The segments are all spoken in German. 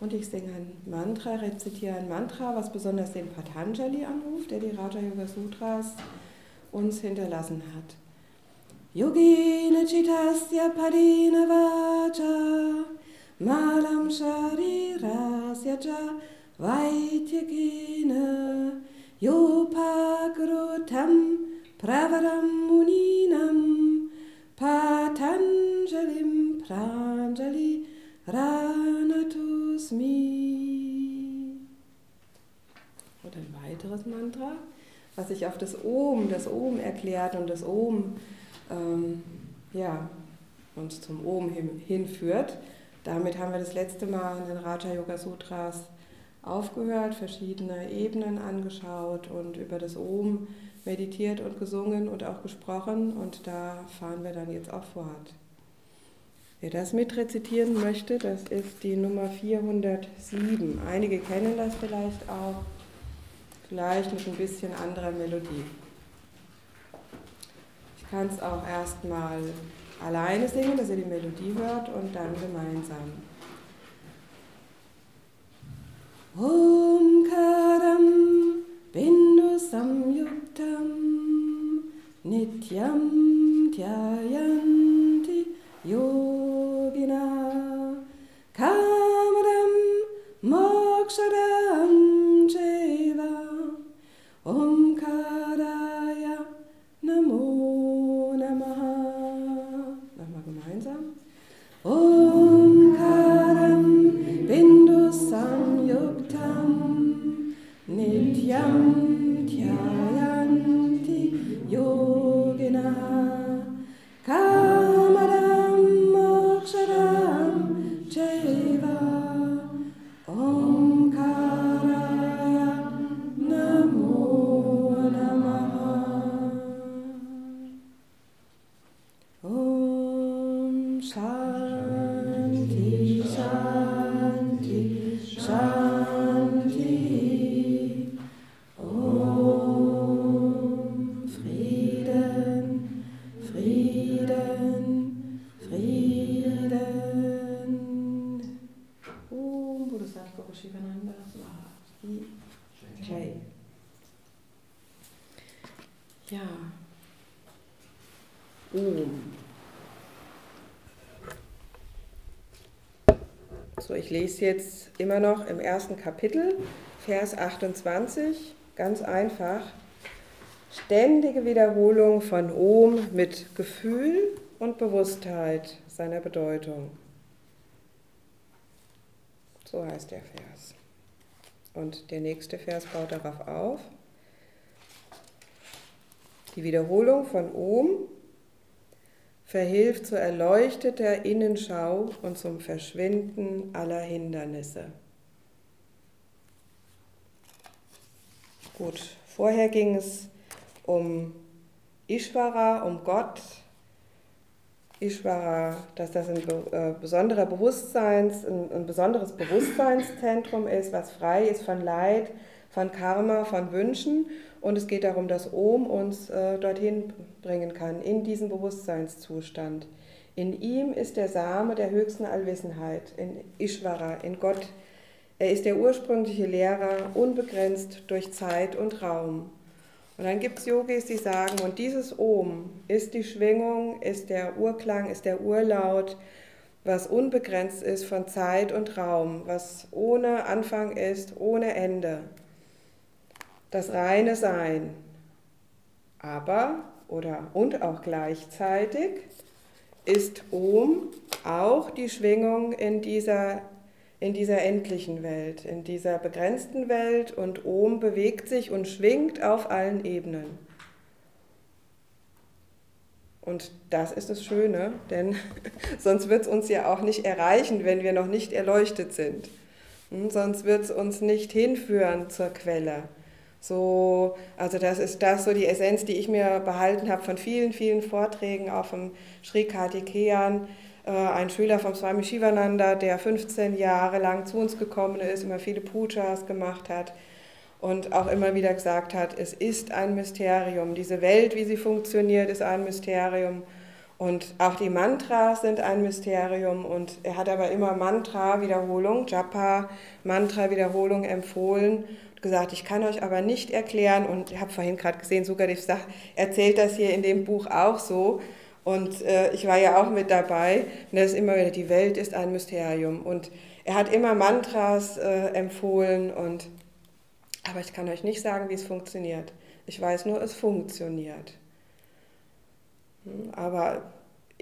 Und ich singe ein Mantra, rezitiere ein Mantra, was besonders den Patanjali anruft, der die Raja Yoga Sutras uns hinterlassen hat. Yogina Chitasya Padina Vacha Malam Sharirasya Cha Vaityakina Yopakrutam Pravaram Muninam Patanjalim Pranjali Ranatusmi. Und ein weiteres Mantra, was sich auf das Om, das Om erklärt und das Om ähm, ja, uns zum Om hin, hinführt. Damit haben wir das letzte Mal in den Raja Yoga Sutras aufgehört, verschiedene Ebenen angeschaut und über das Om meditiert und gesungen und auch gesprochen und da fahren wir dann jetzt auch fort. Wer das mitrezitieren möchte, das ist die Nummer 407. Einige kennen das vielleicht auch, vielleicht mit ein bisschen anderer Melodie. Ich kann es auch erstmal alleine singen, dass ihr die Melodie hört und dann gemeinsam. Omkaram Bindu Samyuktam Nityam Dhyayanti lese jetzt immer noch im ersten Kapitel, Vers 28, ganz einfach. Ständige Wiederholung von Om mit Gefühl und Bewusstheit seiner Bedeutung. So heißt der Vers. Und der nächste Vers baut darauf auf. Die Wiederholung von Om verhilft zur erleuchteter Innenschau und zum Verschwinden aller Hindernisse. Gut, vorher ging es um Ishvara, um Gott. Ishvara, dass das ein äh, besonderer Bewusstseins, ein, ein besonderes Bewusstseinszentrum ist, was frei ist von Leid, von Karma, von Wünschen. Und es geht darum, dass Om uns äh, dorthin bringen kann, in diesen Bewusstseinszustand. In ihm ist der Same der höchsten Allwissenheit, in Ishvara, in Gott. Er ist der ursprüngliche Lehrer, unbegrenzt durch Zeit und Raum. Und dann gibt es Yogis, die sagen, und dieses Om ist die Schwingung, ist der Urklang, ist der Urlaut, was unbegrenzt ist von Zeit und Raum, was ohne Anfang ist, ohne Ende. Das reine Sein. Aber, oder und auch gleichzeitig, ist Om auch die Schwingung in dieser, in dieser endlichen Welt, in dieser begrenzten Welt und Om bewegt sich und schwingt auf allen Ebenen. Und das ist das Schöne, denn sonst wird es uns ja auch nicht erreichen, wenn wir noch nicht erleuchtet sind. Hm, sonst wird es uns nicht hinführen zur Quelle. So, also das ist das so die Essenz, die ich mir behalten habe von vielen, vielen Vorträgen, auch vom Sri Kartikeyan, äh, ein Schüler vom Swami Shivananda, der 15 Jahre lang zu uns gekommen ist, immer viele Pujas gemacht hat und auch immer wieder gesagt hat, es ist ein Mysterium. Diese Welt, wie sie funktioniert, ist ein Mysterium. Und auch die Mantras sind ein Mysterium. Und er hat aber immer Mantra-Wiederholung, Japa, Mantra-Wiederholung empfohlen gesagt, ich kann euch aber nicht erklären und ich habe vorhin gerade gesehen, Sukadev sagt, erzählt das hier in dem Buch auch so und äh, ich war ja auch mit dabei und das ist immer wieder, die Welt ist ein Mysterium und er hat immer Mantras äh, empfohlen und aber ich kann euch nicht sagen, wie es funktioniert. Ich weiß nur, es funktioniert. Hm, aber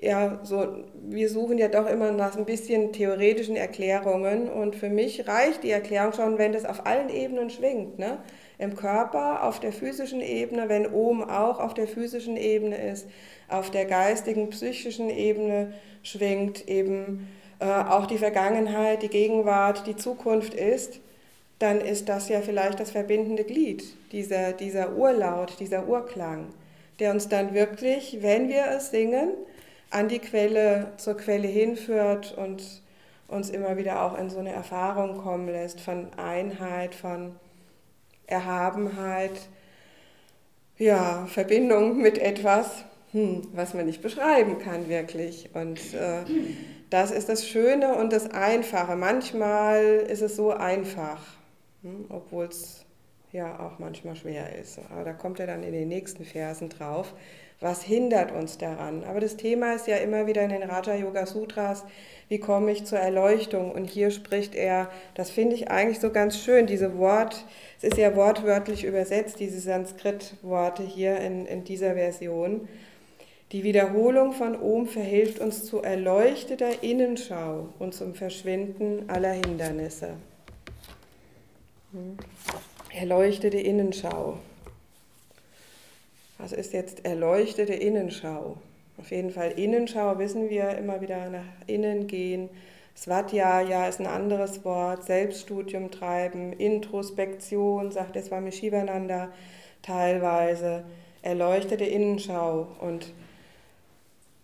ja, so, wir suchen ja doch immer nach ein bisschen theoretischen Erklärungen und für mich reicht die Erklärung schon, wenn das auf allen Ebenen schwingt. Ne? Im Körper, auf der physischen Ebene, wenn oben auch auf der physischen Ebene ist, auf der geistigen, psychischen Ebene schwingt, eben äh, auch die Vergangenheit, die Gegenwart, die Zukunft ist, dann ist das ja vielleicht das verbindende Glied, dieser, dieser Urlaut, dieser Urklang, der uns dann wirklich, wenn wir es singen, an die Quelle, zur Quelle hinführt und uns immer wieder auch in so eine Erfahrung kommen lässt von Einheit, von Erhabenheit, ja, Verbindung mit etwas, hm, was man nicht beschreiben kann wirklich. Und äh, das ist das Schöne und das Einfache. Manchmal ist es so einfach, hm, obwohl es ja auch manchmal schwer ist. Aber da kommt er dann in den nächsten Versen drauf was hindert uns daran? Aber das Thema ist ja immer wieder in den Raja Yoga Sutras, wie komme ich zur Erleuchtung? Und hier spricht er, das finde ich eigentlich so ganz schön, diese Wort, es ist ja wortwörtlich übersetzt, diese Sanskrit-Worte hier in, in dieser Version. Die Wiederholung von Om verhilft uns zu erleuchteter Innenschau und zum Verschwinden aller Hindernisse. Hm. Erleuchtete Innenschau. Was ist jetzt erleuchtete Innenschau? Auf jeden Fall Innenschau wissen wir immer wieder nach innen gehen. Svadhyaya ist ein anderes Wort, Selbststudium treiben, Introspektion, sagt der Swami Shivananda teilweise, erleuchtete Innenschau. Und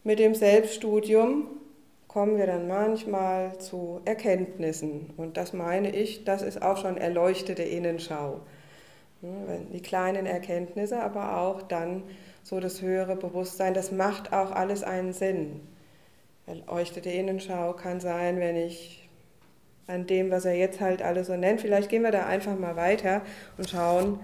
mit dem Selbststudium kommen wir dann manchmal zu Erkenntnissen. Und das meine ich, das ist auch schon erleuchtete Innenschau. Die kleinen Erkenntnisse, aber auch dann so das höhere Bewusstsein, das macht auch alles einen Sinn. Erleuchtete Innenschau kann sein, wenn ich an dem, was er jetzt halt alles so nennt, vielleicht gehen wir da einfach mal weiter und schauen,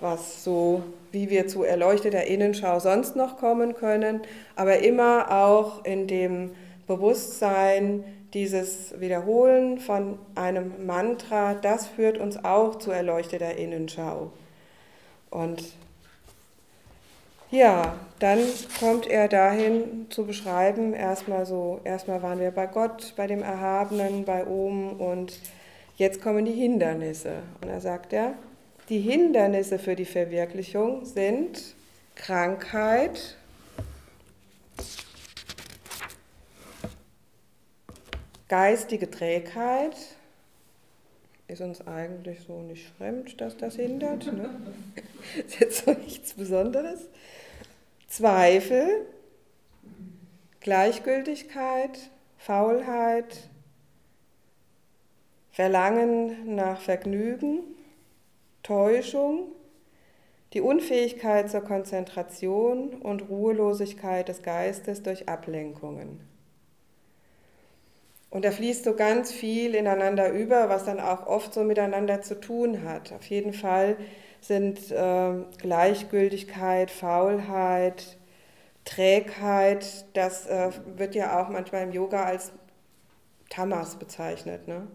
was so, wie wir zu erleuchteter Innenschau sonst noch kommen können, aber immer auch in dem Bewusstsein, dieses Wiederholen von einem Mantra, das führt uns auch zu erleuchteter Innenschau. Und ja, dann kommt er dahin zu beschreiben, erstmal so, erstmal waren wir bei Gott, bei dem Erhabenen, bei Ohm und jetzt kommen die Hindernisse. Und er sagt ja, die Hindernisse für die Verwirklichung sind Krankheit, Geistige Trägheit ist uns eigentlich so nicht fremd, dass das hindert. Ne? Ist jetzt so nichts Besonderes. Zweifel, Gleichgültigkeit, Faulheit, Verlangen nach Vergnügen, Täuschung, die Unfähigkeit zur Konzentration und Ruhelosigkeit des Geistes durch Ablenkungen. Und da fließt so ganz viel ineinander über, was dann auch oft so miteinander zu tun hat. Auf jeden Fall sind äh, Gleichgültigkeit, Faulheit, Trägheit, das äh, wird ja auch manchmal im Yoga als Tamas bezeichnet. Ne?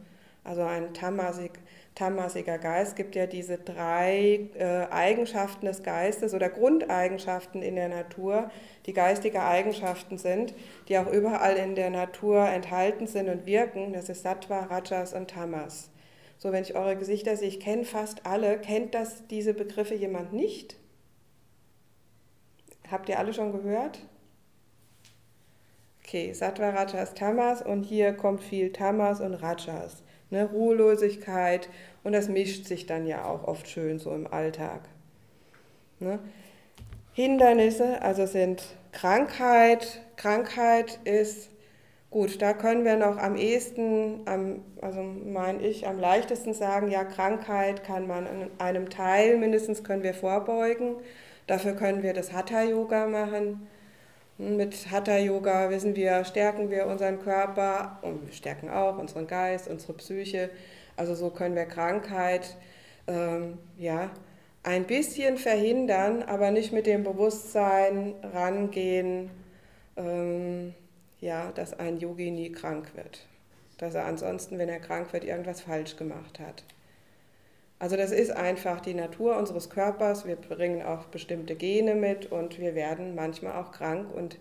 Also ein Tamasik, tamasiger Geist gibt ja diese drei äh, Eigenschaften des Geistes oder Grundeigenschaften in der Natur, die geistige Eigenschaften sind, die auch überall in der Natur enthalten sind und wirken. Das ist Sattva, Rajas und Tamas. So, wenn ich eure Gesichter sehe, ich kenne fast alle. Kennt das diese Begriffe jemand nicht? Habt ihr alle schon gehört? Okay, Sattva, Rajas, Tamas und hier kommt viel Tamas und Rajas. Ne? Ruhelosigkeit und das mischt sich dann ja auch oft schön so im Alltag. Ne? Hindernisse, also sind Krankheit. Krankheit ist gut, da können wir noch am ehesten, am, also meine ich, am leichtesten sagen, ja, Krankheit kann man in einem Teil mindestens können wir vorbeugen. Dafür können wir das Hatha-Yoga machen. Mit Hatha-Yoga wissen wir, stärken wir unseren Körper und wir stärken auch unseren Geist, unsere Psyche. Also so können wir Krankheit ähm, ja, ein bisschen verhindern, aber nicht mit dem Bewusstsein rangehen, ähm, ja, dass ein Yogi nie krank wird. Dass er ansonsten, wenn er krank wird, irgendwas falsch gemacht hat. Also das ist einfach die Natur unseres Körpers. Wir bringen auch bestimmte Gene mit und wir werden manchmal auch krank. Und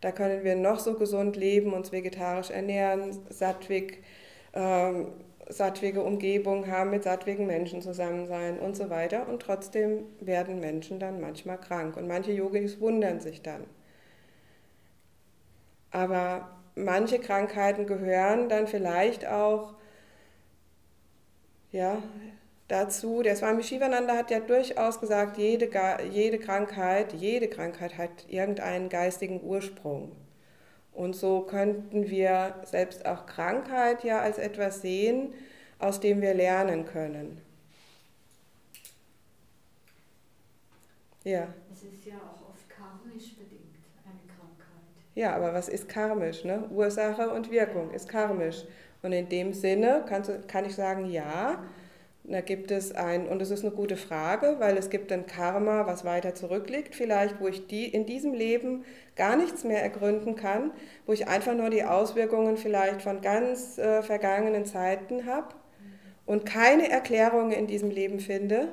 da können wir noch so gesund leben, uns vegetarisch ernähren, sattwig, ähm, sattwige Umgebung haben, mit sattwigen Menschen zusammen sein und so weiter. Und trotzdem werden Menschen dann manchmal krank. Und manche Yogis wundern sich dann. Aber manche Krankheiten gehören dann vielleicht auch ja, dazu, der Swami Shivananda hat ja durchaus gesagt, jede, jede Krankheit, jede Krankheit hat irgendeinen geistigen Ursprung. Und so könnten wir selbst auch Krankheit ja als etwas sehen, aus dem wir lernen können. Ja. Es ist ja auch oft karmisch bedingt, eine Krankheit. Ja, aber was ist karmisch? Ne? Ursache und Wirkung ist karmisch. Und in dem Sinne kann, kann ich sagen, ja, da gibt es ein, und es ist eine gute Frage, weil es gibt ein Karma, was weiter zurückliegt, vielleicht, wo ich die in diesem Leben gar nichts mehr ergründen kann, wo ich einfach nur die Auswirkungen vielleicht von ganz äh, vergangenen Zeiten habe und keine Erklärungen in diesem Leben finde.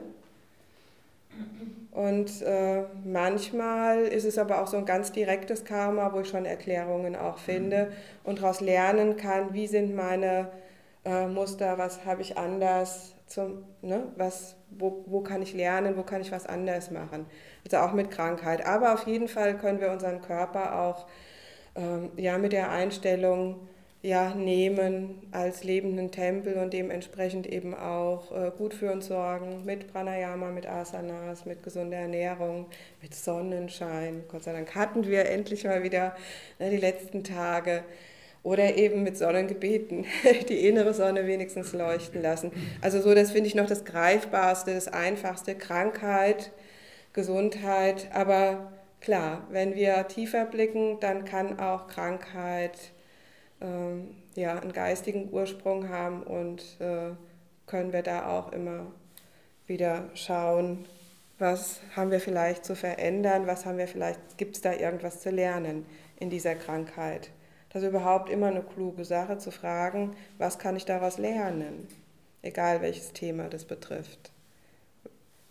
Und äh, manchmal ist es aber auch so ein ganz direktes Karma, wo ich schon Erklärungen auch finde und daraus lernen kann, wie sind meine äh, Muster, was habe ich anders zum, ne, was, wo, wo kann ich lernen, wo kann ich was anders machen. Also auch mit Krankheit. Aber auf jeden Fall können wir unseren Körper auch ähm, ja, mit der Einstellung ja, nehmen als lebenden Tempel und dementsprechend eben auch äh, gut für uns sorgen mit Pranayama, mit Asanas, mit gesunder Ernährung, mit Sonnenschein. Gott sei Dank hatten wir endlich mal wieder ne, die letzten Tage oder eben mit Sonnengebeten die innere Sonne wenigstens leuchten lassen. Also so, das finde ich noch das Greifbarste, das Einfachste, Krankheit, Gesundheit. Aber klar, wenn wir tiefer blicken, dann kann auch Krankheit ähm, ja, einen geistigen Ursprung haben und äh, können wir da auch immer wieder schauen, was haben wir vielleicht zu verändern, was haben wir vielleicht, gibt es da irgendwas zu lernen in dieser Krankheit. Das ist überhaupt immer eine kluge Sache zu fragen, was kann ich daraus lernen, egal welches Thema das betrifft.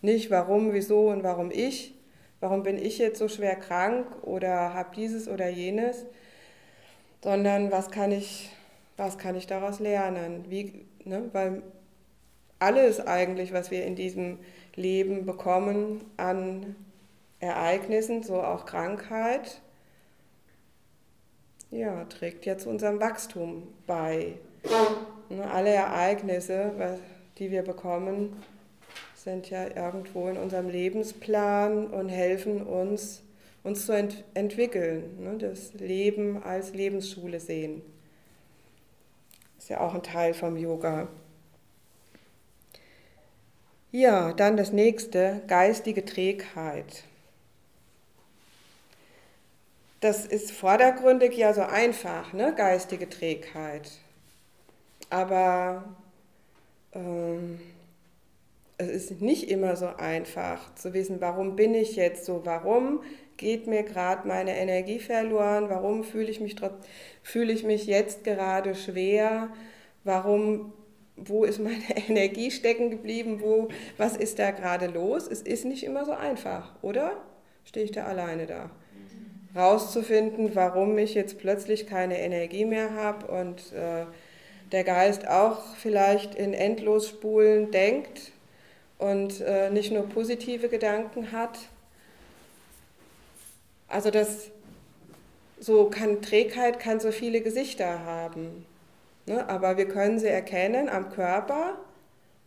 Nicht warum, wieso und warum ich, warum bin ich jetzt so schwer krank oder habe dieses oder jenes, sondern was kann ich, was kann ich daraus lernen? Wie, ne, weil alles eigentlich, was wir in diesem Leben bekommen an Ereignissen, so auch Krankheit, ja, trägt ja zu unserem Wachstum bei. Ne, alle Ereignisse, die wir bekommen, sind ja irgendwo in unserem Lebensplan und helfen uns, uns zu ent entwickeln, ne, das Leben als Lebensschule sehen. Ist ja auch ein Teil vom Yoga. Ja, dann das nächste, geistige Trägheit. Das ist vordergründig ja so einfach, ne? geistige Trägheit. Aber ähm, es ist nicht immer so einfach zu wissen, warum bin ich jetzt so, warum geht mir gerade meine Energie verloren, warum fühle ich mich, fühle ich mich jetzt gerade schwer, warum, wo ist meine Energie stecken geblieben, wo, was ist da gerade los? Es ist nicht immer so einfach, oder? Stehe ich da alleine da? Rauszufinden, warum ich jetzt plötzlich keine Energie mehr habe und äh, der Geist auch vielleicht in Endlosspulen denkt und äh, nicht nur positive Gedanken hat. Also das so kann Trägheit kann so viele Gesichter haben. Ne? Aber wir können sie erkennen am Körper.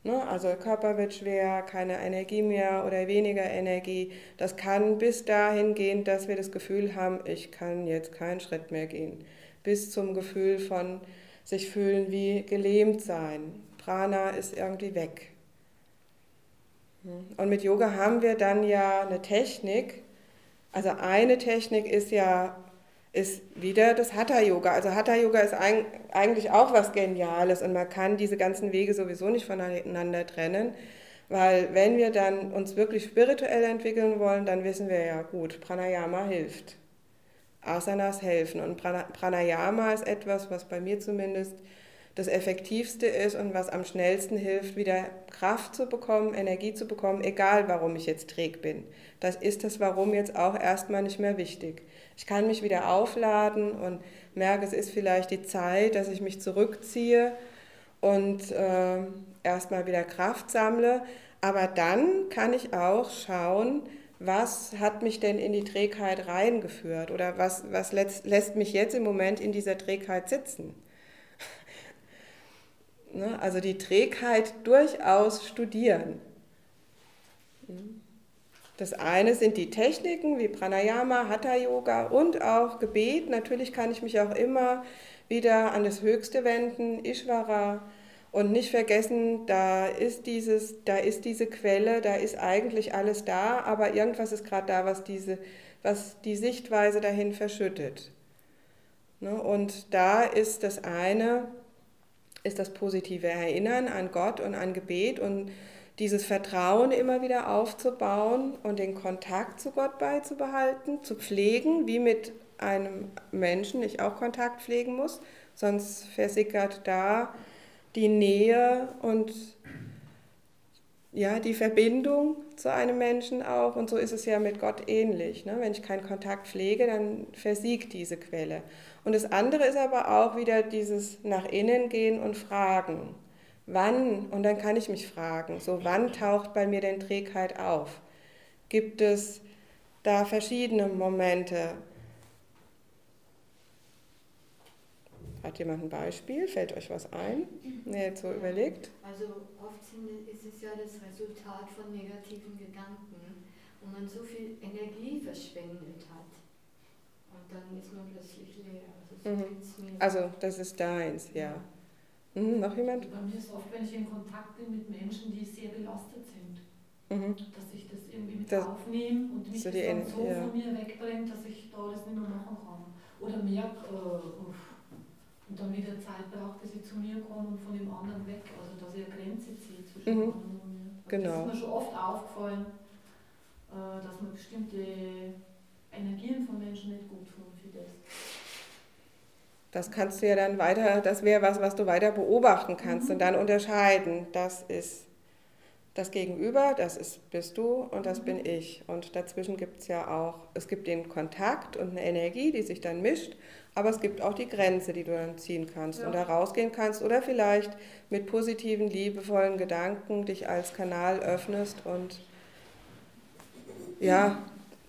Ne? Also der Körper wird schwer, keine Energie mehr oder weniger Energie. Das kann bis dahin gehen, dass wir das Gefühl haben, ich kann jetzt keinen Schritt mehr gehen. Bis zum Gefühl von sich fühlen wie gelähmt sein. Prana ist irgendwie weg. Und mit Yoga haben wir dann ja eine Technik. Also eine Technik ist ja ist wieder das Hatha-Yoga. Also Hatha-Yoga ist eigentlich auch was Geniales und man kann diese ganzen Wege sowieso nicht voneinander trennen, weil wenn wir dann uns wirklich spirituell entwickeln wollen, dann wissen wir ja gut, Pranayama hilft. Asanas helfen und Pranayama ist etwas, was bei mir zumindest das Effektivste ist und was am schnellsten hilft, wieder Kraft zu bekommen, Energie zu bekommen, egal warum ich jetzt träg bin. Das ist das Warum jetzt auch erstmal nicht mehr wichtig. Ich kann mich wieder aufladen und merke, es ist vielleicht die Zeit, dass ich mich zurückziehe und äh, erstmal wieder Kraft sammle. Aber dann kann ich auch schauen, was hat mich denn in die Trägheit reingeführt oder was, was lässt, lässt mich jetzt im Moment in dieser Trägheit sitzen. Ne? Also die Trägheit durchaus studieren. Das eine sind die Techniken wie Pranayama, Hatha Yoga und auch Gebet. Natürlich kann ich mich auch immer wieder an das Höchste wenden, Ishvara. Und nicht vergessen, da ist, dieses, da ist diese Quelle, da ist eigentlich alles da, aber irgendwas ist gerade da, was, diese, was die Sichtweise dahin verschüttet. Ne? Und da ist das eine, ist das positive Erinnern an Gott und an Gebet und dieses Vertrauen immer wieder aufzubauen und den Kontakt zu Gott beizubehalten, zu pflegen, wie mit einem Menschen ich auch Kontakt pflegen muss, sonst versickert da die Nähe und ja, die Verbindung zu einem Menschen auch. Und so ist es ja mit Gott ähnlich. Ne? Wenn ich keinen Kontakt pflege, dann versiegt diese Quelle. Und das andere ist aber auch wieder dieses nach innen gehen und fragen. Wann, und dann kann ich mich fragen, so wann taucht bei mir denn Trägheit auf? Gibt es da verschiedene Momente? Hat jemand ein Beispiel? Fällt euch was ein? Ne, jetzt so überlegt. Also oft sind, ist es ja das Resultat von negativen Gedanken, wo man so viel Energie verschwendet hat. Dann ist man plötzlich leer. Also, mhm. also das ist deins, ja. Mhm, noch jemand? Bei mir ist oft, wenn ich in Kontakt bin mit Menschen, die sehr belastet sind, mhm. dass ich das irgendwie mit das, aufnehme und mich so, das dann so ja. von mir wegbringt, dass ich da das nicht mehr machen kann. Oder merke, äh, und dann wieder Zeit braucht, bis ich zu mir komme und von dem anderen weg. Also dass ich eine Grenze ziehe zwischen mhm. dem anderen und mir. Also genau. Das ist mir schon oft aufgefallen, äh, dass man bestimmte Energien von Menschen nicht gut tun für das. Das kannst du ja dann weiter, das wäre was, was du weiter beobachten kannst mhm. und dann unterscheiden. Das ist das Gegenüber, das ist, bist du und das mhm. bin ich. Und dazwischen gibt es ja auch, es gibt den Kontakt und eine Energie, die sich dann mischt, aber es gibt auch die Grenze, die du dann ziehen kannst ja. und da rausgehen kannst oder vielleicht mit positiven, liebevollen Gedanken dich als Kanal öffnest und ja,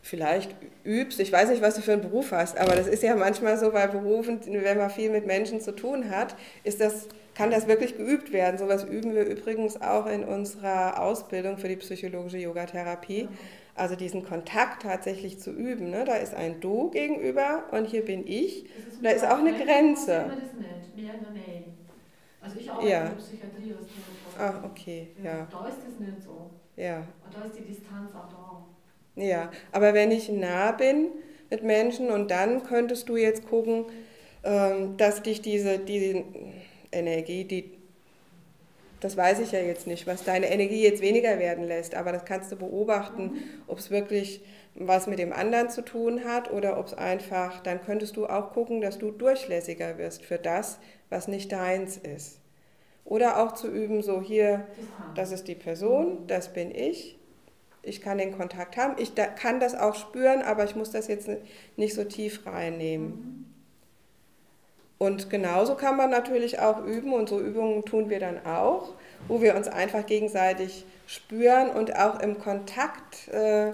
vielleicht übst. Ich weiß nicht, was du für einen Beruf hast, aber das ist ja manchmal so bei Berufen, wenn man viel mit Menschen zu tun hat, ist das, kann das wirklich geübt werden. Sowas üben wir übrigens auch in unserer Ausbildung für die psychologische Yogatherapie. Also diesen Kontakt tatsächlich zu üben. Ne? Da ist ein Du gegenüber und hier bin ich. Da ist auch eine Grenze. Also ich arbeite ja. in der Psychiatrie als Ah, okay, ja. ja. Da ist das nicht so. Ja. Und da ist die Distanz auch da. Ja, aber wenn ich nah bin mit Menschen und dann könntest du jetzt gucken, ähm, dass dich diese, diese Energie, die, das weiß ich ja jetzt nicht, was deine Energie jetzt weniger werden lässt, aber das kannst du beobachten, ob es wirklich was mit dem anderen zu tun hat oder ob es einfach, dann könntest du auch gucken, dass du durchlässiger wirst für das, was nicht deins ist. Oder auch zu üben, so hier, das ist die Person, das bin ich, ich kann den Kontakt haben. Ich da, kann das auch spüren, aber ich muss das jetzt nicht so tief reinnehmen. Und genauso kann man natürlich auch üben und so Übungen tun wir dann auch, wo wir uns einfach gegenseitig spüren und auch im Kontakt äh,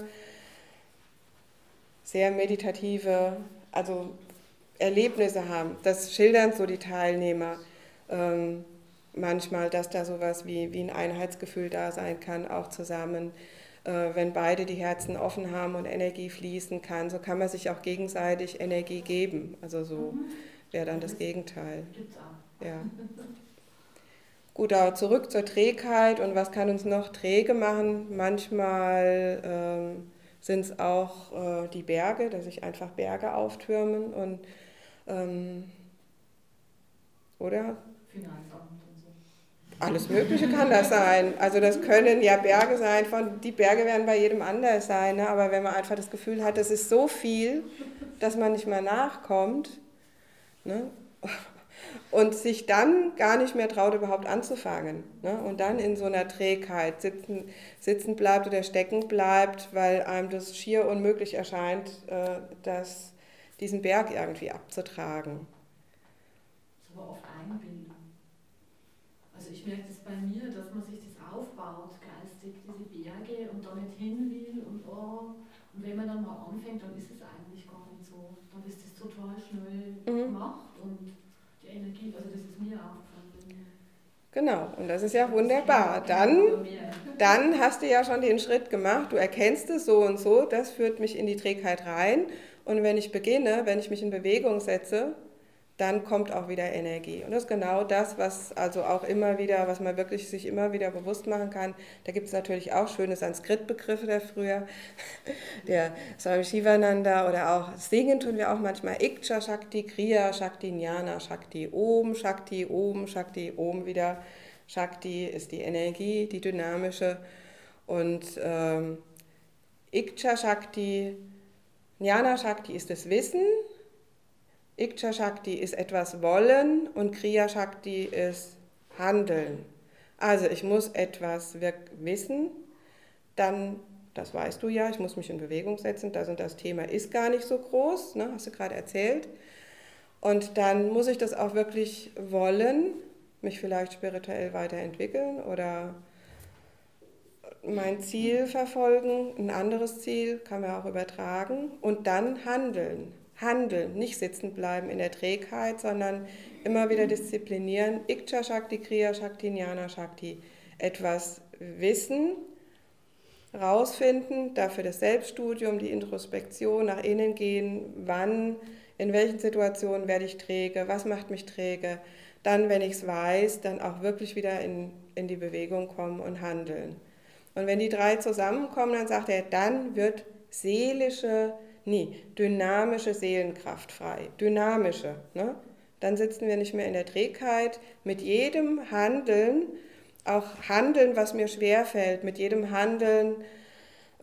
sehr meditative, also Erlebnisse haben. Das schildern so die Teilnehmer ähm, manchmal, dass da sowas wie, wie ein Einheitsgefühl da sein kann, auch zusammen. Äh, wenn beide die Herzen offen haben und Energie fließen kann, so kann man sich auch gegenseitig Energie geben. Also so mhm. wäre dann das Gegenteil. Ja. Gut, aber zurück zur Trägheit und was kann uns noch träge machen? Manchmal ähm, sind es auch äh, die Berge, dass sich einfach Berge auftürmen und ähm, oder? Finanzamt. Alles Mögliche kann das sein. Also das können ja Berge sein, von, die Berge werden bei jedem anders sein, ne? aber wenn man einfach das Gefühl hat, das ist so viel, dass man nicht mehr nachkommt, ne? und sich dann gar nicht mehr traut, überhaupt anzufangen. Ne? Und dann in so einer Trägheit sitzen, sitzen bleibt oder stecken bleibt, weil einem das schier unmöglich erscheint, äh, das, diesen Berg irgendwie abzutragen. Das ist aber oft Einbildung. Ich merke das bei mir, dass man sich das aufbaut, geistig, diese Berge und da nicht hin will und oh. Und wenn man dann mal anfängt, dann ist es eigentlich gar nicht so. Dann ist es total schnell mhm. gemacht und Energie, also das ist mir auch Genau, und das ist ja wunderbar. Dann, dann hast du ja schon den Schritt gemacht, du erkennst es so und so, das führt mich in die Trägheit rein. Und wenn ich beginne, wenn ich mich in Bewegung setze, dann kommt auch wieder Energie. Und das ist genau das, was also auch immer wieder, was man wirklich sich immer wieder bewusst machen kann. Da gibt es natürlich auch schöne Sanskrit-Begriffe der früher, der Swami Shivananda oder auch Singen tun wir auch manchmal Ikcha Shakti, Kriya Shakti, Jnana Shakti, Om Shakti, Om Shakti, Om wieder. Shakti ist die Energie, die dynamische. Und ähm, Ikcha Shakti, Jnana Shakti ist das Wissen Ikcha Shakti ist etwas wollen und Kriya Shakti ist handeln. Also ich muss etwas wissen, dann, das weißt du ja, ich muss mich in Bewegung setzen, das und das Thema ist gar nicht so groß, ne, hast du gerade erzählt. Und dann muss ich das auch wirklich wollen, mich vielleicht spirituell weiterentwickeln oder mein Ziel verfolgen, ein anderes Ziel kann man auch übertragen und dann handeln handeln, nicht sitzen bleiben in der Trägheit, sondern immer wieder disziplinieren. Ikcha Shakti, Kriya Shakti, Jnana Shakti. Etwas wissen, rausfinden, dafür das Selbststudium, die Introspektion, nach innen gehen, wann, in welchen Situationen werde ich träge, was macht mich träge. Dann, wenn ich es weiß, dann auch wirklich wieder in, in die Bewegung kommen und handeln. Und wenn die drei zusammenkommen, dann sagt er, dann wird seelische nie. Dynamische Seelenkraft frei. Dynamische. Ne? Dann sitzen wir nicht mehr in der Trägheit. Mit jedem Handeln, auch Handeln, was mir schwerfällt, mit jedem Handeln,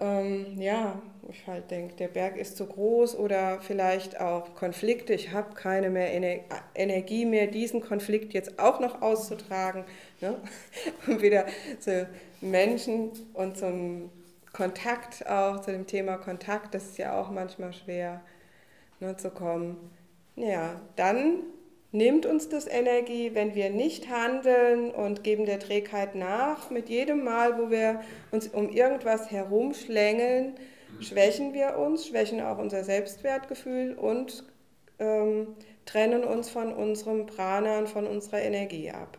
ähm, ja, ich halt denke, der Berg ist zu groß oder vielleicht auch Konflikte. Ich habe keine mehr Ener Energie mehr, diesen Konflikt jetzt auch noch auszutragen. Ne? Um wieder zu Menschen und zum Kontakt auch, zu dem Thema Kontakt, das ist ja auch manchmal schwer ne, zu kommen. Ja, dann nimmt uns das Energie, wenn wir nicht handeln und geben der Trägheit nach. Mit jedem Mal, wo wir uns um irgendwas herumschlängeln, schwächen wir uns, schwächen auch unser Selbstwertgefühl und ähm, trennen uns von unserem Prana und von unserer Energie ab.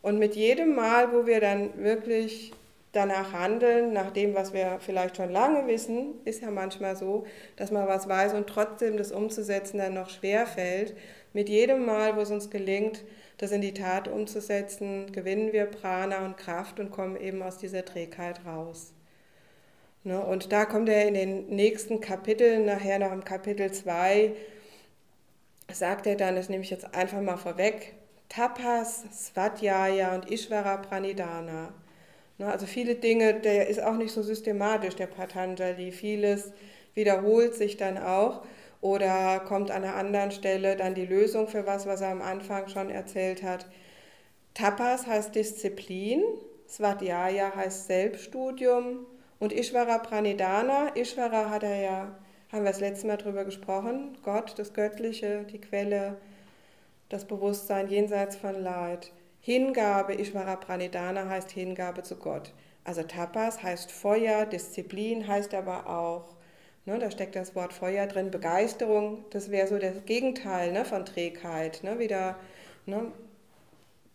Und mit jedem Mal, wo wir dann wirklich danach handeln, nach dem, was wir vielleicht schon lange wissen, ist ja manchmal so, dass man was weiß und trotzdem das umzusetzen dann noch schwer fällt. Mit jedem Mal, wo es uns gelingt, das in die Tat umzusetzen, gewinnen wir Prana und Kraft und kommen eben aus dieser Trägheit raus. Ne? Und da kommt er in den nächsten Kapiteln, nachher noch im Kapitel 2, sagt er dann, das nehme ich jetzt einfach mal vorweg, Tapas, Svadhyaya und Ishvara Pranidhana Ne, also viele Dinge, der ist auch nicht so systematisch, der Patanjali. Vieles wiederholt sich dann auch oder kommt an einer anderen Stelle dann die Lösung für was, was er am Anfang schon erzählt hat. Tapas heißt Disziplin, Svadhyaya heißt Selbststudium und Ishvara Pranidhana, Ishvara hat er ja, haben wir das letzte Mal drüber gesprochen, Gott, das Göttliche, die Quelle, das Bewusstsein jenseits von Leid. Hingabe, Ishvara Pranidhana heißt Hingabe zu Gott. Also Tapas heißt Feuer, Disziplin heißt aber auch Ne, da steckt das Wort Feuer drin, Begeisterung, das wäre so das Gegenteil ne, von Trägheit. Ne, wieder ne,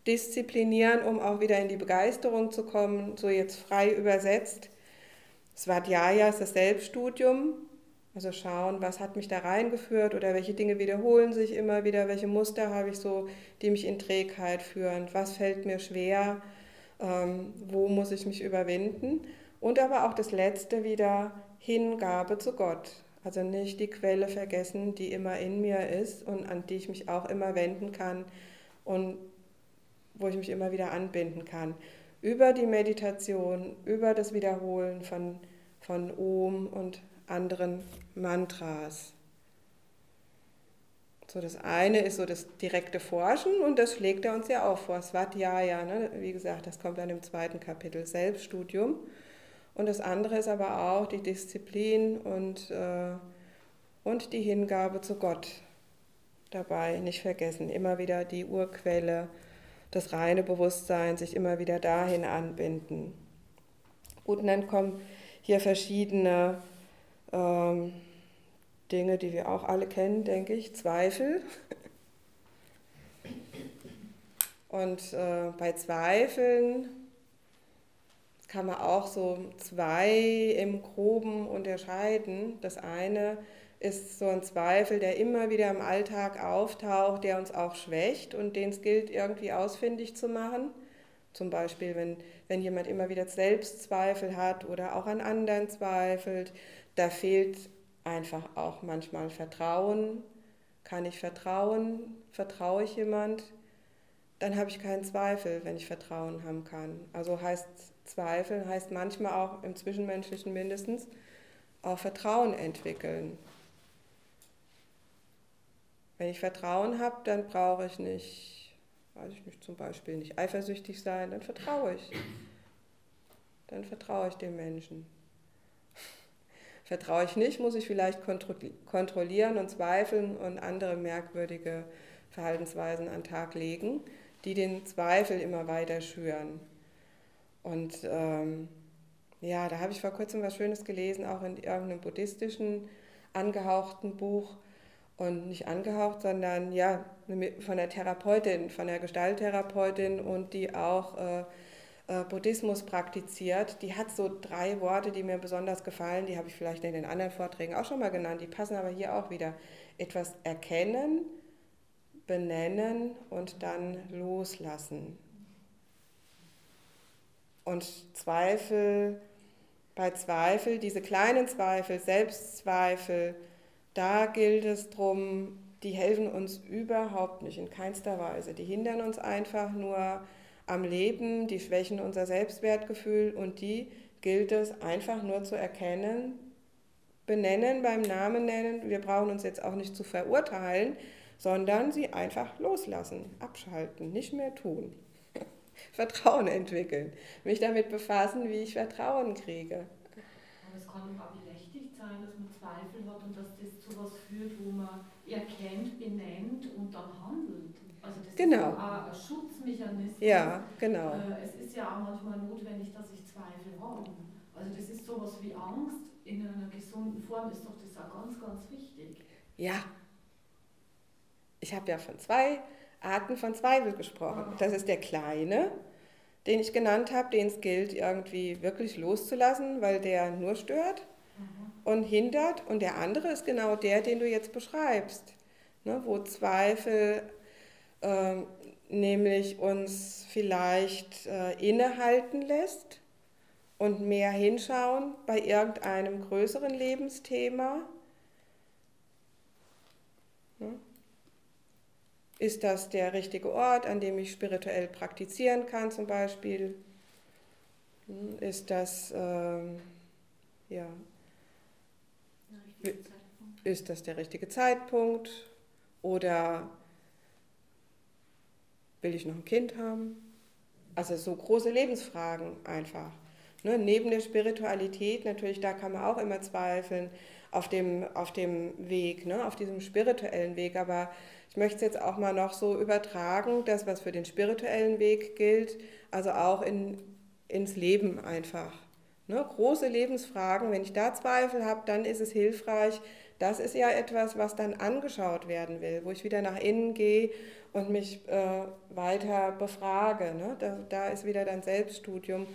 disziplinieren, um auch wieder in die Begeisterung zu kommen, so jetzt frei übersetzt. Svadhyaya ist das Selbststudium, also schauen, was hat mich da reingeführt oder welche Dinge wiederholen sich immer wieder, welche Muster habe ich so, die mich in Trägheit führen, was fällt mir schwer, ähm, wo muss ich mich überwinden. Und aber auch das Letzte wieder, Hingabe zu Gott. Also nicht die Quelle vergessen, die immer in mir ist und an die ich mich auch immer wenden kann und wo ich mich immer wieder anbinden kann. Über die Meditation, über das Wiederholen von, von Om und anderen Mantras. So, das eine ist so das direkte Forschen und das schlägt er uns ja auch vor, Svadhyaya. Ne? Wie gesagt, das kommt dann im zweiten Kapitel, Selbststudium. Und das andere ist aber auch die Disziplin und, äh, und die Hingabe zu Gott dabei, nicht vergessen. Immer wieder die Urquelle, das reine Bewusstsein, sich immer wieder dahin anbinden. Gut, und dann kommen hier verschiedene ähm, Dinge, die wir auch alle kennen, denke ich. Zweifel. Und äh, bei Zweifeln kann man auch so zwei im Groben unterscheiden. Das eine ist so ein Zweifel, der immer wieder im Alltag auftaucht, der uns auch schwächt und den es gilt, irgendwie ausfindig zu machen. Zum Beispiel, wenn, wenn jemand immer wieder Selbstzweifel hat oder auch an anderen zweifelt, da fehlt einfach auch manchmal Vertrauen. Kann ich vertrauen? Vertraue ich jemand? Dann habe ich keinen Zweifel, wenn ich Vertrauen haben kann. Also heißt Zweifeln heißt manchmal auch im Zwischenmenschlichen mindestens auch Vertrauen entwickeln. Wenn ich Vertrauen habe, dann brauche ich nicht, weiß ich nicht, zum Beispiel nicht eifersüchtig sein, dann vertraue ich. Dann vertraue ich dem Menschen. Vertraue ich nicht, muss ich vielleicht kontrollieren und zweifeln und andere merkwürdige Verhaltensweisen an den Tag legen, die den Zweifel immer weiter schüren. Und ähm, ja, da habe ich vor kurzem was Schönes gelesen, auch in irgendeinem buddhistischen angehauchten Buch. Und nicht angehaucht, sondern ja, von der Therapeutin, von der Gestalttherapeutin und die auch äh, äh, Buddhismus praktiziert. Die hat so drei Worte, die mir besonders gefallen. Die habe ich vielleicht in den anderen Vorträgen auch schon mal genannt. Die passen aber hier auch wieder. Etwas erkennen, benennen und dann loslassen. Und Zweifel, bei Zweifel, diese kleinen Zweifel, Selbstzweifel, da gilt es darum, die helfen uns überhaupt nicht, in keinster Weise. Die hindern uns einfach nur am Leben, die schwächen unser Selbstwertgefühl und die gilt es einfach nur zu erkennen, benennen, beim Namen nennen. Wir brauchen uns jetzt auch nicht zu verurteilen, sondern sie einfach loslassen, abschalten, nicht mehr tun. Vertrauen entwickeln, mich damit befassen, wie ich Vertrauen kriege. Aber es kann auch berechtigt sein, dass man Zweifel hat und dass das führt, wo man erkennt, benennt und dann handelt. Also das genau. ist auch ein Schutzmechanismus. Ja, genau. Äh, es ist ja auch manchmal notwendig, dass ich Zweifel habe. Also das ist sowas wie Angst in einer gesunden Form, ist doch das auch ganz, ganz wichtig. Ja. Ich habe ja von zwei Arten von Zweifel gesprochen. Das ist der kleine, den ich genannt habe, den es gilt irgendwie wirklich loszulassen, weil der nur stört und hindert. Und der andere ist genau der, den du jetzt beschreibst, ne, wo Zweifel äh, nämlich uns vielleicht äh, innehalten lässt und mehr hinschauen bei irgendeinem größeren Lebensthema. Ne? Ist das der richtige Ort, an dem ich spirituell praktizieren kann zum Beispiel? Hm, ist das, ähm, ja, ist das der richtige Zeitpunkt? Oder will ich noch ein Kind haben? Also so große Lebensfragen einfach. Ne, neben der Spiritualität, natürlich, da kann man auch immer zweifeln auf dem, auf dem Weg, ne, auf diesem spirituellen Weg, aber ich möchte es jetzt auch mal noch so übertragen, das, was für den spirituellen Weg gilt, also auch in, ins Leben einfach. Ne? Große Lebensfragen, wenn ich da Zweifel habe, dann ist es hilfreich. Das ist ja etwas, was dann angeschaut werden will, wo ich wieder nach innen gehe und mich äh, weiter befrage. Ne? Da, da ist wieder dann Selbststudium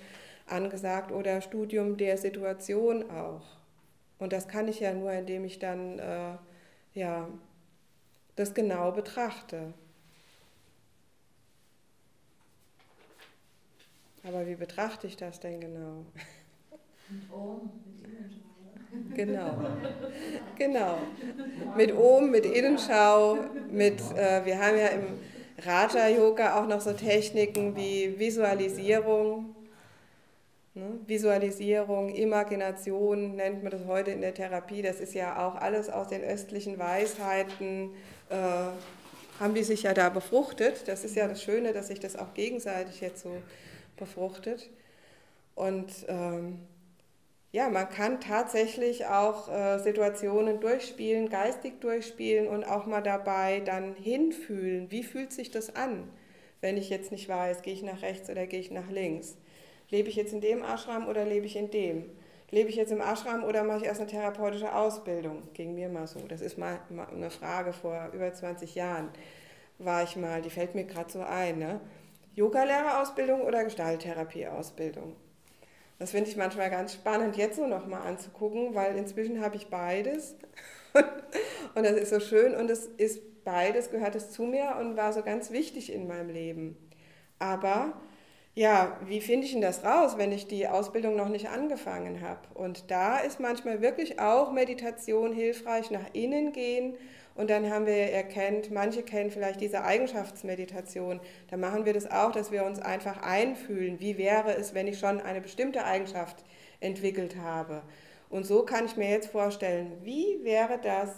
angesagt oder Studium der Situation auch. Und das kann ich ja nur, indem ich dann äh, ja, das genau betrachte. Aber wie betrachte ich das denn genau? Mit Ohm, mit Innenschau. Genau, genau. Mit Ohm, mit Innenschau, mit, äh, wir haben ja im Raja-Yoga auch noch so Techniken wie Visualisierung. Ne? Visualisierung, Imagination nennt man das heute in der Therapie. Das ist ja auch alles aus den östlichen Weisheiten, äh, haben die sich ja da befruchtet. Das ist ja das Schöne, dass sich das auch gegenseitig jetzt so befruchtet. Und ähm, ja, man kann tatsächlich auch äh, Situationen durchspielen, geistig durchspielen und auch mal dabei dann hinfühlen, wie fühlt sich das an, wenn ich jetzt nicht weiß, gehe ich nach rechts oder gehe ich nach links. Lebe ich jetzt in dem Ashram oder lebe ich in dem? Lebe ich jetzt im Ashram oder mache ich erst eine therapeutische Ausbildung? Ging mir mal so. Das ist mal eine Frage vor über 20 Jahren. War ich mal, die fällt mir gerade so ein. Ne? Yogalehrerausbildung oder Gestalttherapieausbildung? Das finde ich manchmal ganz spannend, jetzt so nochmal anzugucken, weil inzwischen habe ich beides. und das ist so schön und es ist beides, gehört es zu mir und war so ganz wichtig in meinem Leben. Aber ja, wie finde ich denn das raus, wenn ich die Ausbildung noch nicht angefangen habe? Und da ist manchmal wirklich auch Meditation hilfreich, nach innen gehen und dann haben wir erkennt, manche kennen vielleicht diese Eigenschaftsmeditation. Da machen wir das auch, dass wir uns einfach einfühlen. Wie wäre es, wenn ich schon eine bestimmte Eigenschaft entwickelt habe? Und so kann ich mir jetzt vorstellen, wie wäre das,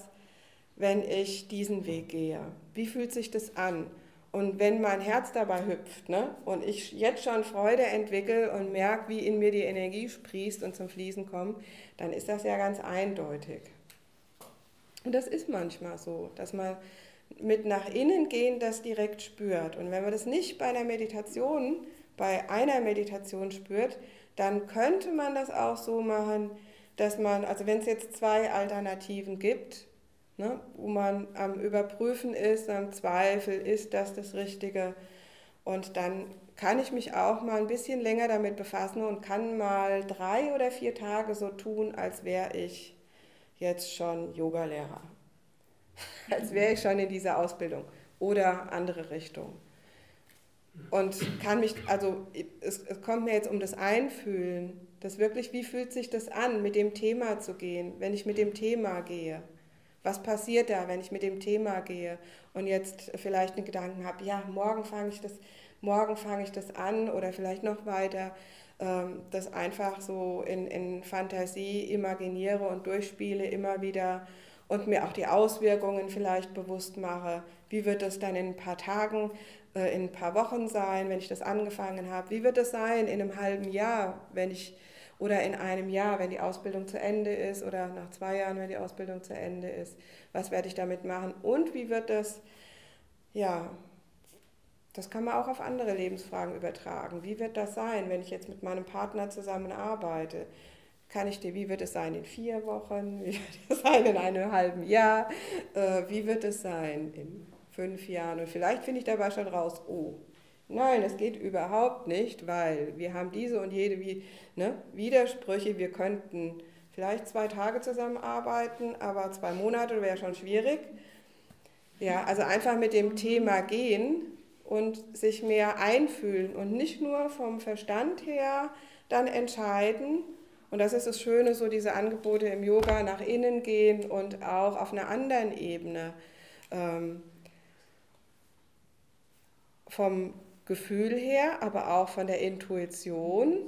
wenn ich diesen Weg gehe? Wie fühlt sich das an? Und wenn mein Herz dabei hüpft ne, und ich jetzt schon Freude entwickle und merke, wie in mir die Energie sprießt und zum Fließen kommt, dann ist das ja ganz eindeutig. Und das ist manchmal so, dass man mit nach innen gehen das direkt spürt. Und wenn man das nicht bei einer Meditation, bei einer Meditation spürt, dann könnte man das auch so machen, dass man, also wenn es jetzt zwei Alternativen gibt, ne, wo man am Überprüfen ist, am Zweifel, ist das das Richtige, und dann kann ich mich auch mal ein bisschen länger damit befassen und kann mal drei oder vier Tage so tun, als wäre ich jetzt schon Yogalehrer. Als wäre ich schon in dieser Ausbildung oder andere Richtung. Und kann mich, also es, es kommt mir jetzt um das Einfühlen, das wirklich, wie fühlt sich das an, mit dem Thema zu gehen, wenn ich mit dem Thema gehe? Was passiert da, wenn ich mit dem Thema gehe und jetzt vielleicht einen Gedanken habe, ja, morgen fange ich das, morgen fange ich das an oder vielleicht noch weiter ähm, das einfach so in, in Fantasie imaginiere und durchspiele immer wieder und mir auch die Auswirkungen vielleicht bewusst mache. Wie wird das dann in ein paar Tagen, äh, in ein paar Wochen sein, wenn ich das angefangen habe? Wie wird es sein in einem halben Jahr, wenn ich oder in einem Jahr, wenn die Ausbildung zu Ende ist oder nach zwei Jahren, wenn die Ausbildung zu Ende ist? Was werde ich damit machen? Und wie wird das, ja, das kann man auch auf andere Lebensfragen übertragen. Wie wird das sein, wenn ich jetzt mit meinem Partner zusammenarbeite? Kann ich dir, wie wird es sein in vier Wochen? Wie wird es sein in einem halben Jahr? Äh, wie wird es sein in fünf Jahren? Und vielleicht finde ich dabei schon raus, oh, nein, es geht überhaupt nicht, weil wir haben diese und jede wie, ne, Widersprüche. Wir könnten vielleicht zwei Tage zusammenarbeiten, aber zwei Monate wäre schon schwierig. Ja, also einfach mit dem Thema gehen und sich mehr einfühlen und nicht nur vom Verstand her dann entscheiden. Und das ist das Schöne, so diese Angebote im Yoga nach innen gehen und auch auf einer anderen Ebene ähm, vom Gefühl her, aber auch von der Intuition.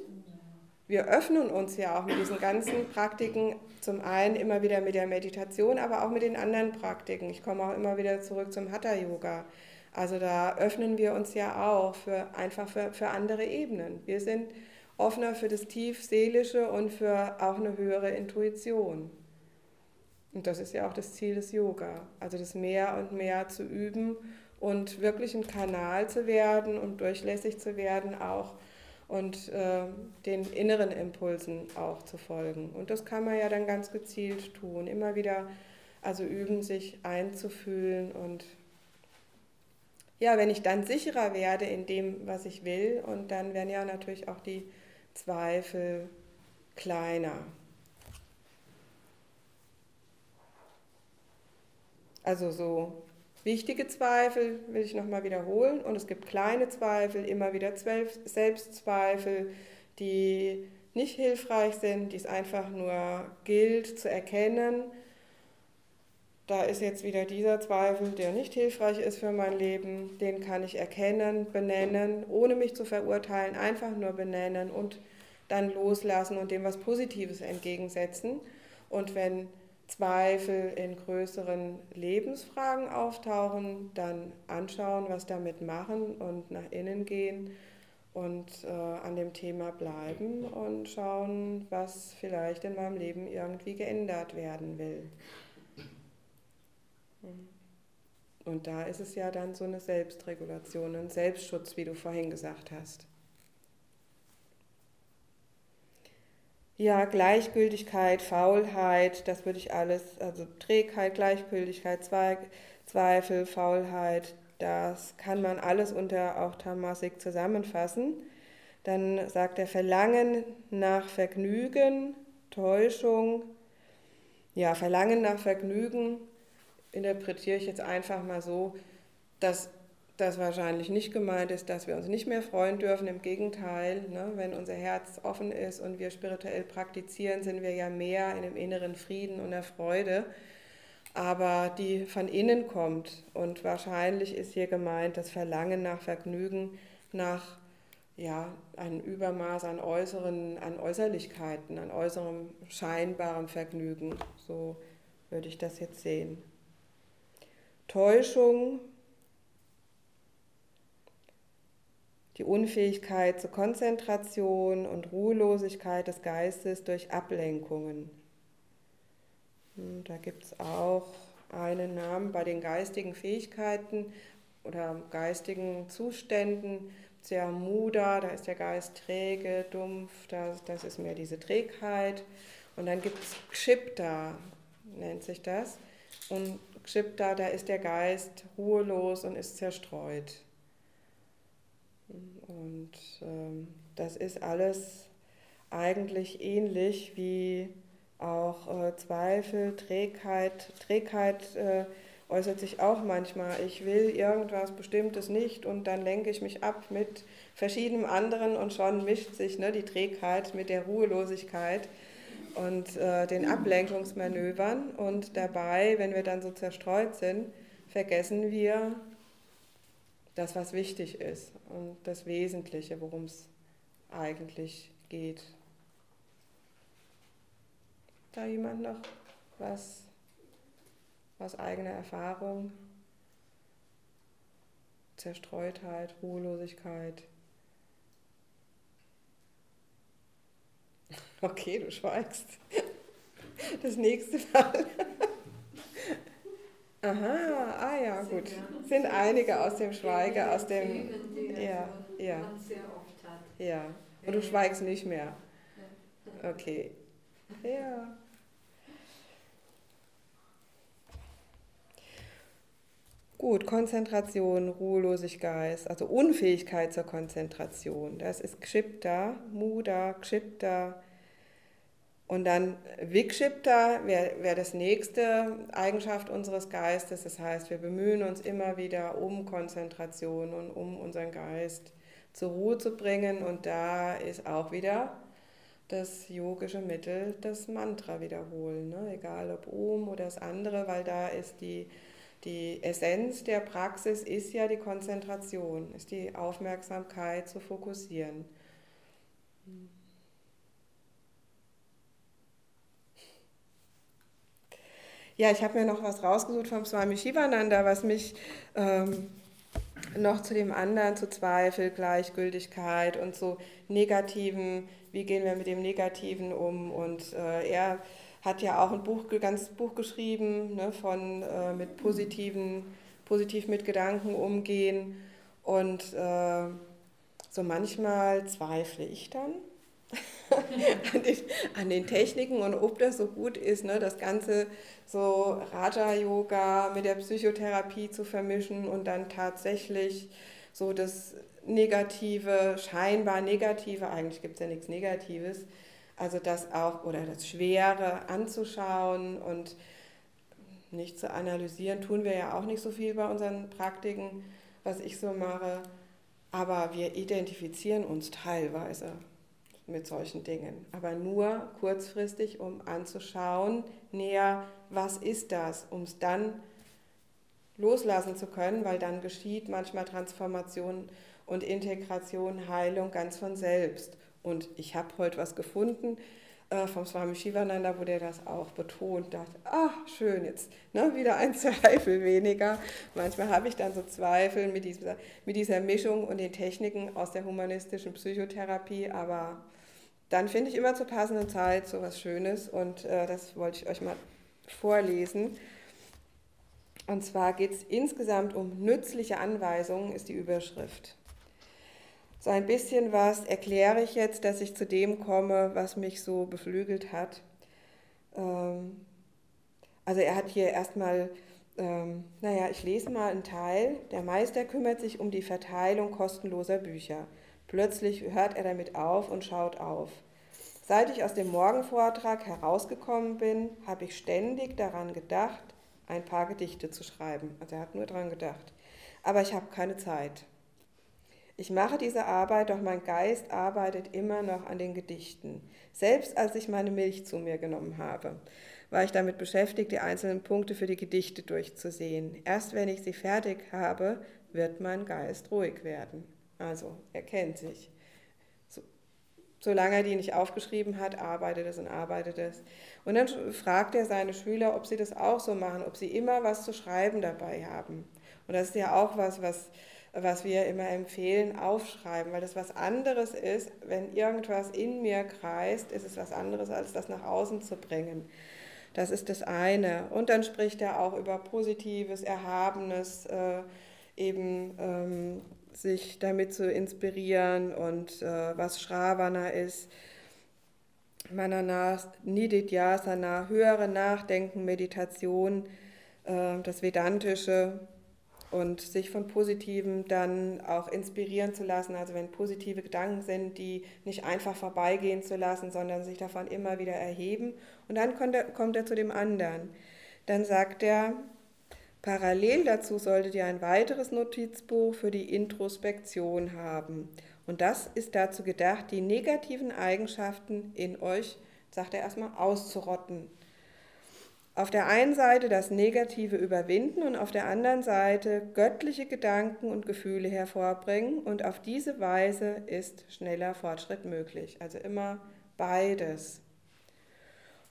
Wir öffnen uns ja auch mit diesen ganzen Praktiken zum einen immer wieder mit der Meditation, aber auch mit den anderen Praktiken. Ich komme auch immer wieder zurück zum Hatha Yoga. Also da öffnen wir uns ja auch für einfach für, für andere Ebenen. Wir sind offener für das Tiefseelische und für auch eine höhere Intuition. Und das ist ja auch das Ziel des Yoga, also das mehr und mehr zu üben und wirklich ein Kanal zu werden und durchlässig zu werden, auch und äh, den inneren Impulsen auch zu folgen. Und das kann man ja dann ganz gezielt tun. Immer wieder also üben, sich einzufühlen und ja, wenn ich dann sicherer werde in dem, was ich will, und dann werden ja natürlich auch die Zweifel kleiner. Also so wichtige Zweifel will ich nochmal wiederholen und es gibt kleine Zweifel, immer wieder Selbstzweifel, die nicht hilfreich sind, die es einfach nur gilt zu erkennen. Da ist jetzt wieder dieser Zweifel, der nicht hilfreich ist für mein Leben, den kann ich erkennen, benennen, ohne mich zu verurteilen, einfach nur benennen und dann loslassen und dem was Positives entgegensetzen. Und wenn Zweifel in größeren Lebensfragen auftauchen, dann anschauen, was damit machen und nach innen gehen und äh, an dem Thema bleiben und schauen, was vielleicht in meinem Leben irgendwie geändert werden will. Und da ist es ja dann so eine Selbstregulation, ein Selbstschutz, wie du vorhin gesagt hast. Ja, Gleichgültigkeit, Faulheit, das würde ich alles, also Trägheit, Gleichgültigkeit, Zweifel, Faulheit, das kann man alles unter auch Tamasik zusammenfassen. Dann sagt er Verlangen nach Vergnügen, Täuschung. Ja, Verlangen nach Vergnügen interpretiere ich jetzt einfach mal so, dass das wahrscheinlich nicht gemeint ist, dass wir uns nicht mehr freuen dürfen. Im Gegenteil, ne, wenn unser Herz offen ist und wir spirituell praktizieren, sind wir ja mehr in dem inneren Frieden und der Freude, aber die von innen kommt. Und wahrscheinlich ist hier gemeint das Verlangen nach Vergnügen, nach ja, einem Übermaß an äußeren, an Äußerlichkeiten, an äußerem scheinbarem Vergnügen. So würde ich das jetzt sehen. Täuschung die Unfähigkeit zur Konzentration und Ruhelosigkeit des Geistes durch Ablenkungen. Hm, da gibt es auch einen Namen bei den geistigen Fähigkeiten oder geistigen Zuständen. Sehr Muda, da ist der Geist träge, dumpf, das, das ist mehr diese Trägheit. Und dann gibt es Kshipta, nennt sich das. Und Kshipta, da ist der Geist ruhelos und ist zerstreut. Und ähm, das ist alles eigentlich ähnlich wie auch äh, Zweifel, Trägheit. Trägheit äh, äußert sich auch manchmal. Ich will irgendwas Bestimmtes nicht und dann lenke ich mich ab mit verschiedenem anderen und schon mischt sich ne, die Trägheit mit der Ruhelosigkeit und äh, den Ablenkungsmanövern. Und dabei, wenn wir dann so zerstreut sind, vergessen wir, das, was wichtig ist und das Wesentliche, worum es eigentlich geht. Da jemand noch was aus eigener Erfahrung? Zerstreutheit, Ruhelosigkeit. Okay, du schweigst. Das nächste Mal. Aha, ah ja, gut. Sind einige aus dem Schweige, aus dem. Ja, ja. Ja. Und du schweigst nicht mehr. Okay. Ja. Gut, Konzentration, Ruhelosigkeit, also Unfähigkeit zur Konzentration. Das ist Kshipta, Muda, Kshipta, und dann Vikshipta wäre wär das nächste Eigenschaft unseres Geistes. Das heißt, wir bemühen uns immer wieder um Konzentration und um unseren Geist zur Ruhe zu bringen. Und da ist auch wieder das yogische Mittel, das Mantra wiederholen. Ne? Egal ob Om oder das andere, weil da ist die, die Essenz der Praxis ist ja die Konzentration, ist die Aufmerksamkeit zu fokussieren. Ja, ich habe mir noch was rausgesucht vom Swami Shivananda, was mich ähm, noch zu dem anderen, zu Zweifel, Gleichgültigkeit und so negativen, wie gehen wir mit dem Negativen um. Und äh, er hat ja auch ein Buch, ganz Buch geschrieben ne, von äh, mit positiven, positiv mit Gedanken umgehen. Und äh, so manchmal zweifle ich dann an, den, an, den, Techniken und ob das so gut ist, ne, das Ganze so Raja-Yoga mit der Psychotherapie zu vermischen und dann tatsächlich so das Negative, scheinbar Negative, eigentlich gibt es ja nichts Negatives, also das auch oder das Schwere anzuschauen und nicht zu analysieren, tun wir ja auch nicht so viel bei unseren Praktiken, was ich so mache, aber wir identifizieren uns teilweise mit solchen Dingen, aber nur kurzfristig, um anzuschauen, näher, was ist das, um es dann loslassen zu können, weil dann geschieht manchmal Transformation und Integration, Heilung ganz von selbst. Und ich habe heute was gefunden äh, vom Swami Shivananda, wo der das auch betont, dachte, ach schön, jetzt ne, wieder ein Zweifel weniger. Manchmal habe ich dann so Zweifel mit dieser, mit dieser Mischung und den Techniken aus der humanistischen Psychotherapie, aber dann finde ich immer zur passenden Zeit so was Schönes und äh, das wollte ich euch mal vorlesen. Und zwar geht es insgesamt um nützliche Anweisungen, ist die Überschrift. So ein bisschen was erkläre ich jetzt, dass ich zu dem komme, was mich so beflügelt hat. Ähm, also er hat hier erstmal, ähm, naja, ich lese mal einen Teil. Der Meister kümmert sich um die Verteilung kostenloser Bücher. Plötzlich hört er damit auf und schaut auf. Seit ich aus dem Morgenvortrag herausgekommen bin, habe ich ständig daran gedacht, ein paar Gedichte zu schreiben. Also er hat nur daran gedacht. Aber ich habe keine Zeit. Ich mache diese Arbeit, doch mein Geist arbeitet immer noch an den Gedichten. Selbst als ich meine Milch zu mir genommen habe, war ich damit beschäftigt, die einzelnen Punkte für die Gedichte durchzusehen. Erst wenn ich sie fertig habe, wird mein Geist ruhig werden. Also er kennt sich. So, solange er die nicht aufgeschrieben hat, arbeitet es und arbeitet es. Und dann fragt er seine Schüler, ob sie das auch so machen, ob sie immer was zu schreiben dabei haben. Und das ist ja auch was, was, was wir immer empfehlen, aufschreiben, weil das was anderes ist, wenn irgendwas in mir kreist, ist es was anderes, als das nach außen zu bringen. Das ist das eine. Und dann spricht er auch über Positives, Erhabenes, äh, eben ähm, sich damit zu inspirieren und äh, was Shravana ist. Manana, Nididhyasana, höhere Nachdenken, Meditation, äh, das Vedantische und sich von Positiven dann auch inspirieren zu lassen. Also wenn positive Gedanken sind, die nicht einfach vorbeigehen zu lassen, sondern sich davon immer wieder erheben. Und dann kommt er, kommt er zu dem anderen. Dann sagt er, Parallel dazu solltet ihr ein weiteres Notizbuch für die Introspektion haben. Und das ist dazu gedacht, die negativen Eigenschaften in euch, sagt er erstmal, auszurotten. Auf der einen Seite das Negative überwinden und auf der anderen Seite göttliche Gedanken und Gefühle hervorbringen. Und auf diese Weise ist schneller Fortschritt möglich. Also immer beides.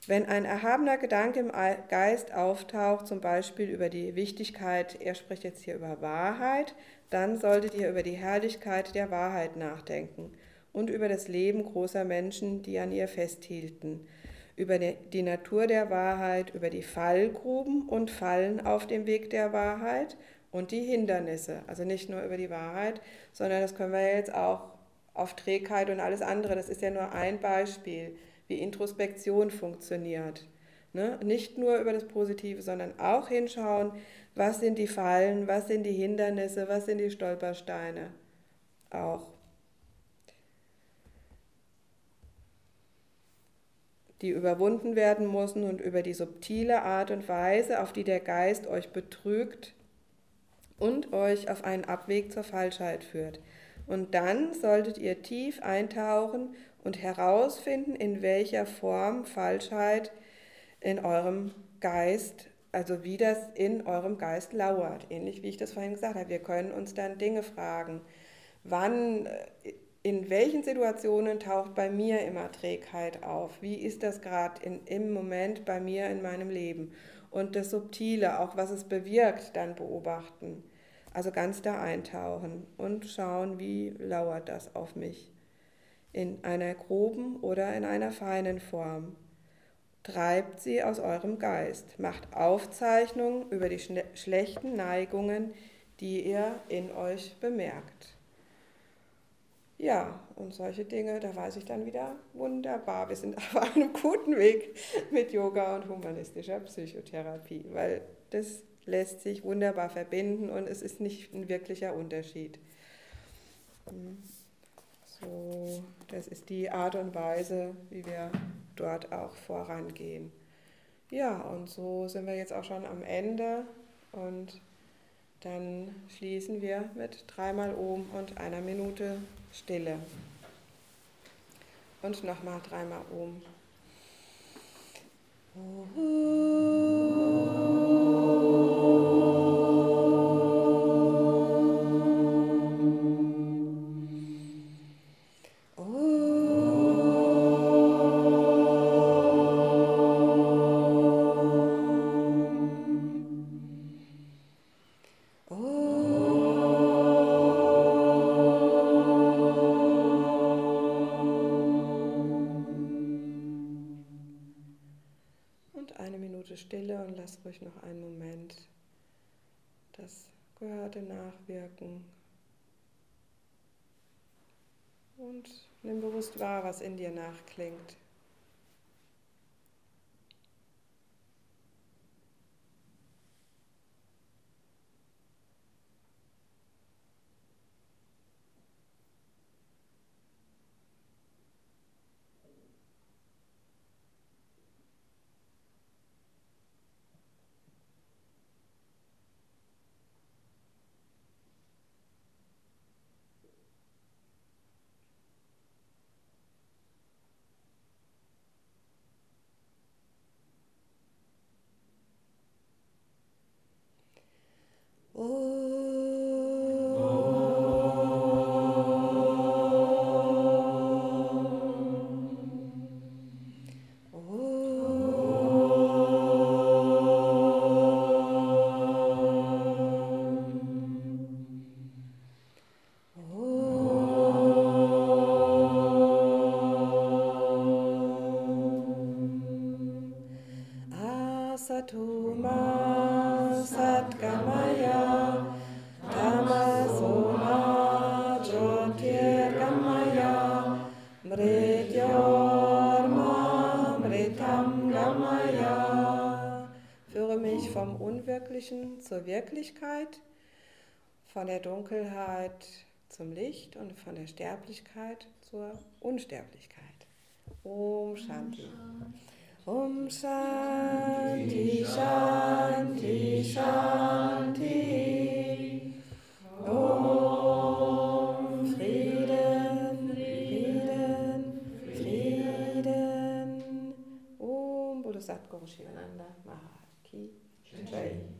Wenn ein erhabener Gedanke im Geist auftaucht, zum Beispiel über die Wichtigkeit, er spricht jetzt hier über Wahrheit, dann solltet ihr über die Herrlichkeit der Wahrheit nachdenken und über das Leben großer Menschen, die an ihr festhielten, über die Natur der Wahrheit, über die Fallgruben und Fallen auf dem Weg der Wahrheit und die Hindernisse. Also nicht nur über die Wahrheit, sondern das können wir jetzt auch auf Trägheit und alles andere. Das ist ja nur ein Beispiel wie Introspektion funktioniert. Ne? Nicht nur über das Positive, sondern auch hinschauen, was sind die Fallen, was sind die Hindernisse, was sind die Stolpersteine. Auch. Die überwunden werden müssen und über die subtile Art und Weise, auf die der Geist euch betrügt und euch auf einen Abweg zur Falschheit führt. Und dann solltet ihr tief eintauchen und herausfinden, in welcher Form Falschheit in eurem Geist, also wie das in eurem Geist lauert. Ähnlich wie ich das vorhin gesagt habe. Wir können uns dann Dinge fragen. Wann, in welchen Situationen taucht bei mir immer Trägheit auf? Wie ist das gerade im Moment bei mir in meinem Leben? Und das Subtile, auch was es bewirkt, dann beobachten. Also ganz da eintauchen und schauen, wie lauert das auf mich in einer groben oder in einer feinen Form. Treibt sie aus eurem Geist, macht Aufzeichnungen über die schlechten Neigungen, die ihr in euch bemerkt. Ja, und solche Dinge, da weiß ich dann wieder wunderbar. Wir sind auf einem guten Weg mit Yoga und humanistischer Psychotherapie, weil das lässt sich wunderbar verbinden und es ist nicht ein wirklicher Unterschied. Hm. So, das ist die Art und Weise, wie wir dort auch vorangehen. Ja, und so sind wir jetzt auch schon am Ende und dann schließen wir mit dreimal Ohm und einer Minute Stille. Und nochmal dreimal Ohm. Ruhig noch einen Moment das Gehörte nachwirken. Und nimm bewusst wahr, was in dir nachklingt. von der Dunkelheit zum Licht und von der Sterblichkeit zur Unsterblichkeit. Om Shanti. Om Shanti, Shanti, Shanti. Om Frieden, Frieden, Frieden. Om Jai.